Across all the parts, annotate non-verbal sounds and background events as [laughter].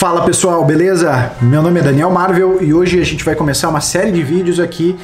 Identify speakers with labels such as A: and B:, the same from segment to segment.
A: Fala pessoal, beleza? Meu nome é Daniel Marvel e hoje a gente vai começar uma série de vídeos aqui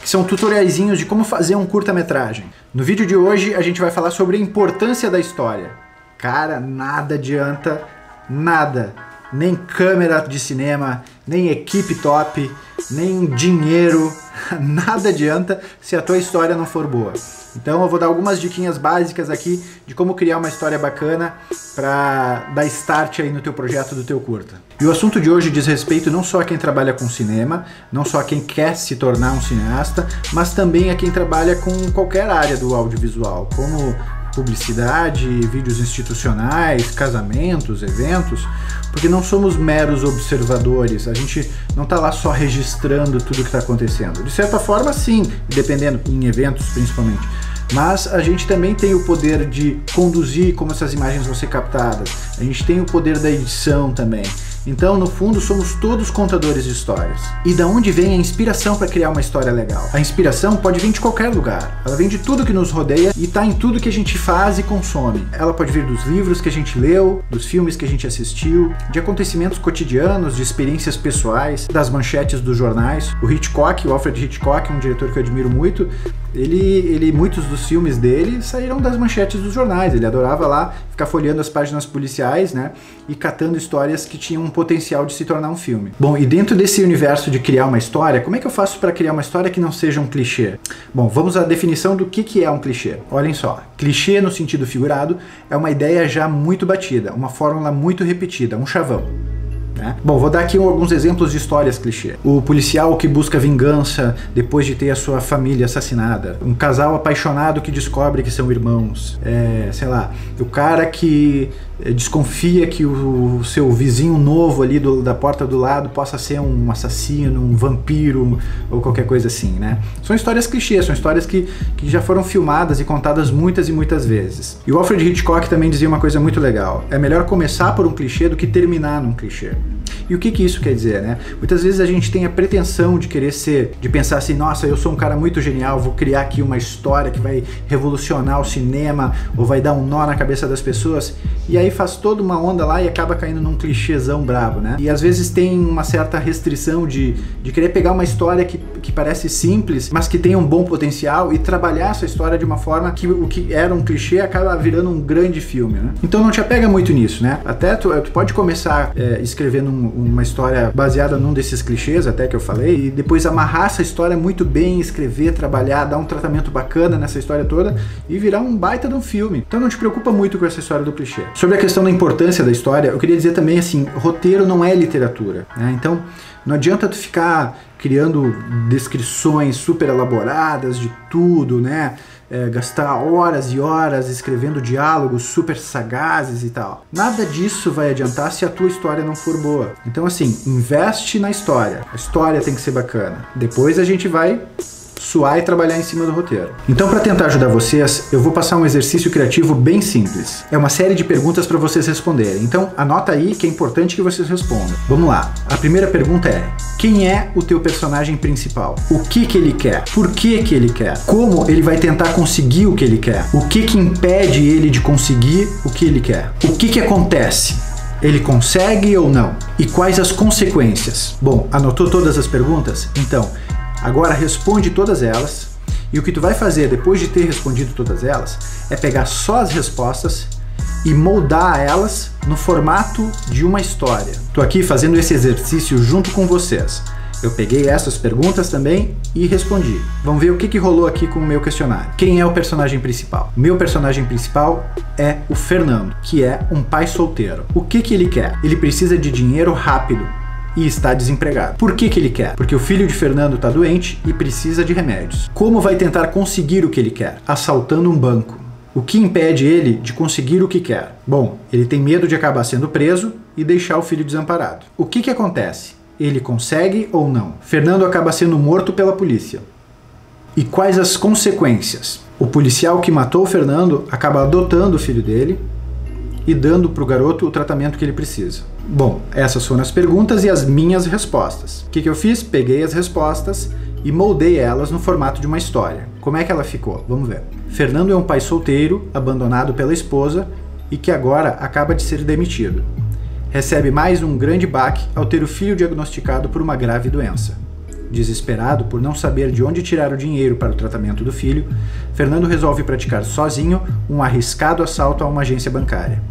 A: que são tutoriaizinhos de como fazer um curta-metragem. No vídeo de hoje a gente vai falar sobre a importância da história. Cara, nada adianta, nada. Nem câmera de cinema, nem equipe top, nem dinheiro, [laughs] nada adianta se a tua história não for boa. Então eu vou dar algumas diquinhas básicas aqui de como criar uma história bacana para dar start aí no teu projeto do teu curta. E o assunto de hoje diz respeito não só a quem trabalha com cinema, não só a quem quer se tornar um cineasta, mas também a quem trabalha com qualquer área do audiovisual, como publicidade, vídeos institucionais, casamentos, eventos, porque não somos meros observadores, a gente não está lá só registrando tudo que está acontecendo. De certa forma, sim, dependendo, em eventos principalmente. Mas a gente também tem o poder de conduzir como essas imagens vão ser captadas. A gente tem o poder da edição também. Então, no fundo, somos todos contadores de histórias. E da onde vem a inspiração para criar uma história legal? A inspiração pode vir de qualquer lugar. Ela vem de tudo que nos rodeia e está em tudo que a gente faz e consome. Ela pode vir dos livros que a gente leu, dos filmes que a gente assistiu, de acontecimentos cotidianos, de experiências pessoais, das manchetes dos jornais. O Hitchcock, o Alfred Hitchcock, um diretor que eu admiro muito, ele, ele, muitos dos filmes dele saíram das manchetes dos jornais. Ele adorava lá ficar folheando as páginas policiais, né, e catando histórias que tinham um potencial de se tornar um filme. Bom, e dentro desse universo de criar uma história, como é que eu faço para criar uma história que não seja um clichê? Bom, vamos à definição do que, que é um clichê. Olhem só, clichê no sentido figurado é uma ideia já muito batida, uma fórmula muito repetida, um chavão. Né? Bom, vou dar aqui alguns exemplos de histórias clichê. O policial que busca vingança depois de ter a sua família assassinada. Um casal apaixonado que descobre que são irmãos. É, sei lá, o cara que desconfia que o seu vizinho novo ali do, da porta do lado possa ser um assassino, um vampiro ou qualquer coisa assim, né? São histórias clichês, são histórias que, que já foram filmadas e contadas muitas e muitas vezes. E o Alfred Hitchcock também dizia uma coisa muito legal: é melhor começar por um clichê do que terminar num clichê. E o que, que isso quer dizer, né? Muitas vezes a gente tem a pretensão de querer ser, de pensar assim, nossa, eu sou um cara muito genial, vou criar aqui uma história que vai revolucionar o cinema ou vai dar um nó na cabeça das pessoas. E aí faz toda uma onda lá e acaba caindo num clichêzão brabo, né? E às vezes tem uma certa restrição de, de querer pegar uma história que, que parece simples, mas que tem um bom potencial e trabalhar essa história de uma forma que o que era um clichê acaba virando um grande filme, né? Então não te apega muito nisso, né? Até tu, tu pode começar é, escrevendo um, uma história baseada num desses clichês até que eu falei, e depois amarrar essa história muito bem, escrever, trabalhar, dar um tratamento bacana nessa história toda e virar um baita de um filme. Então não te preocupa muito com essa história do clichê. Sobre a questão da importância da história, eu queria dizer também assim, roteiro não é literatura, né? Então não adianta tu ficar criando descrições super elaboradas de tudo, né? é, gastar horas e horas escrevendo diálogos super sagazes e tal. Nada disso vai adiantar se a tua história não for boa. Então, assim, investe na história. A história tem que ser bacana. Depois a gente vai suar e trabalhar em cima do roteiro. Então, para tentar ajudar vocês, eu vou passar um exercício criativo bem simples. É uma série de perguntas para vocês responderem. Então, anota aí que é importante que vocês respondam. Vamos lá. A primeira pergunta é: quem é o teu personagem principal? O que que ele quer? Por que que ele quer? Como ele vai tentar conseguir o que ele quer? O que que impede ele de conseguir o que ele quer? O que que acontece? Ele consegue ou não? E quais as consequências? Bom, anotou todas as perguntas? Então, Agora responde todas elas. E o que tu vai fazer depois de ter respondido todas elas é pegar só as respostas e moldar elas no formato de uma história. Estou aqui fazendo esse exercício junto com vocês. Eu peguei essas perguntas também e respondi. Vamos ver o que, que rolou aqui com o meu questionário. Quem é o personagem principal? Meu personagem principal é o Fernando, que é um pai solteiro. O que, que ele quer? Ele precisa de dinheiro rápido e está desempregado. Por que, que ele quer? Porque o filho de Fernando está doente e precisa de remédios. Como vai tentar conseguir o que ele quer? Assaltando um banco. O que impede ele de conseguir o que quer? Bom, ele tem medo de acabar sendo preso e deixar o filho desamparado. O que, que acontece? Ele consegue ou não? Fernando acaba sendo morto pela polícia. E quais as consequências? O policial que matou o Fernando acaba adotando o filho dele e dando para o garoto o tratamento que ele precisa. Bom, essas foram as perguntas e as minhas respostas. O que, que eu fiz? Peguei as respostas e moldei elas no formato de uma história. Como é que ela ficou? Vamos ver. Fernando é um pai solteiro, abandonado pela esposa e que agora acaba de ser demitido. recebe mais um grande baque ao ter o filho diagnosticado por uma grave doença. Desesperado por não saber de onde tirar o dinheiro para o tratamento do filho, Fernando resolve praticar sozinho um arriscado assalto a uma agência bancária.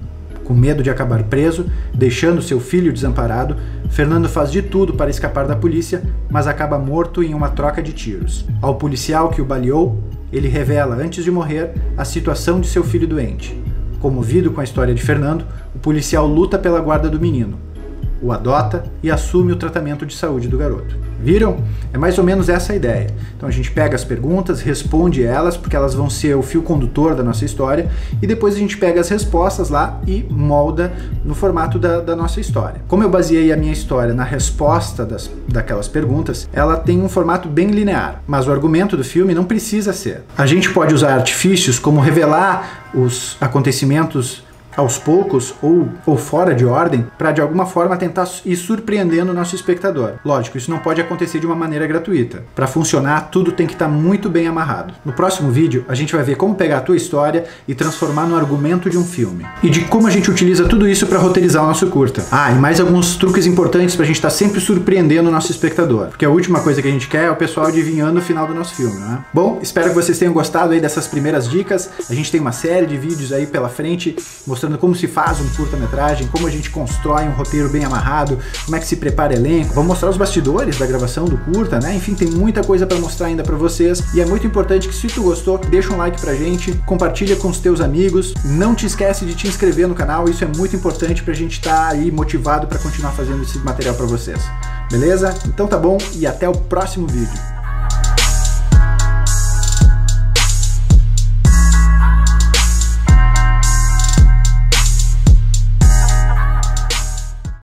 A: Com medo de acabar preso, deixando seu filho desamparado, Fernando faz de tudo para escapar da polícia, mas acaba morto em uma troca de tiros. Ao policial que o baleou, ele revela, antes de morrer, a situação de seu filho doente. Comovido com a história de Fernando, o policial luta pela guarda do menino, o adota e assume o tratamento de saúde do garoto. Viram? É mais ou menos essa a ideia. Então a gente pega as perguntas, responde elas, porque elas vão ser o fio condutor da nossa história, e depois a gente pega as respostas lá e molda no formato da, da nossa história. Como eu baseei a minha história na resposta das, daquelas perguntas, ela tem um formato bem linear, mas o argumento do filme não precisa ser. A gente pode usar artifícios como revelar os acontecimentos aos poucos ou, ou fora de ordem para de alguma forma tentar ir surpreendendo o nosso espectador. Lógico, isso não pode acontecer de uma maneira gratuita. Para funcionar, tudo tem que estar tá muito bem amarrado. No próximo vídeo, a gente vai ver como pegar a tua história e transformar no argumento de um filme. E de como a gente utiliza tudo isso para roteirizar o nosso curta. Ah, e mais alguns truques importantes para a gente estar tá sempre surpreendendo o nosso espectador. Porque a última coisa que a gente quer é o pessoal adivinhando o final do nosso filme, não é? Bom, espero que vocês tenham gostado aí dessas primeiras dicas. A gente tem uma série de vídeos aí pela frente mostrando mostrando como se faz um curta-metragem, como a gente constrói um roteiro bem amarrado, como é que se prepara elenco. Vamos mostrar os bastidores da gravação do curta, né? Enfim, tem muita coisa para mostrar ainda para vocês e é muito importante que se tu gostou, deixa um like pra gente, compartilha com os teus amigos, não te esquece de te inscrever no canal, isso é muito importante pra gente estar tá aí motivado para continuar fazendo esse material para vocês. Beleza? Então tá bom e até o próximo vídeo.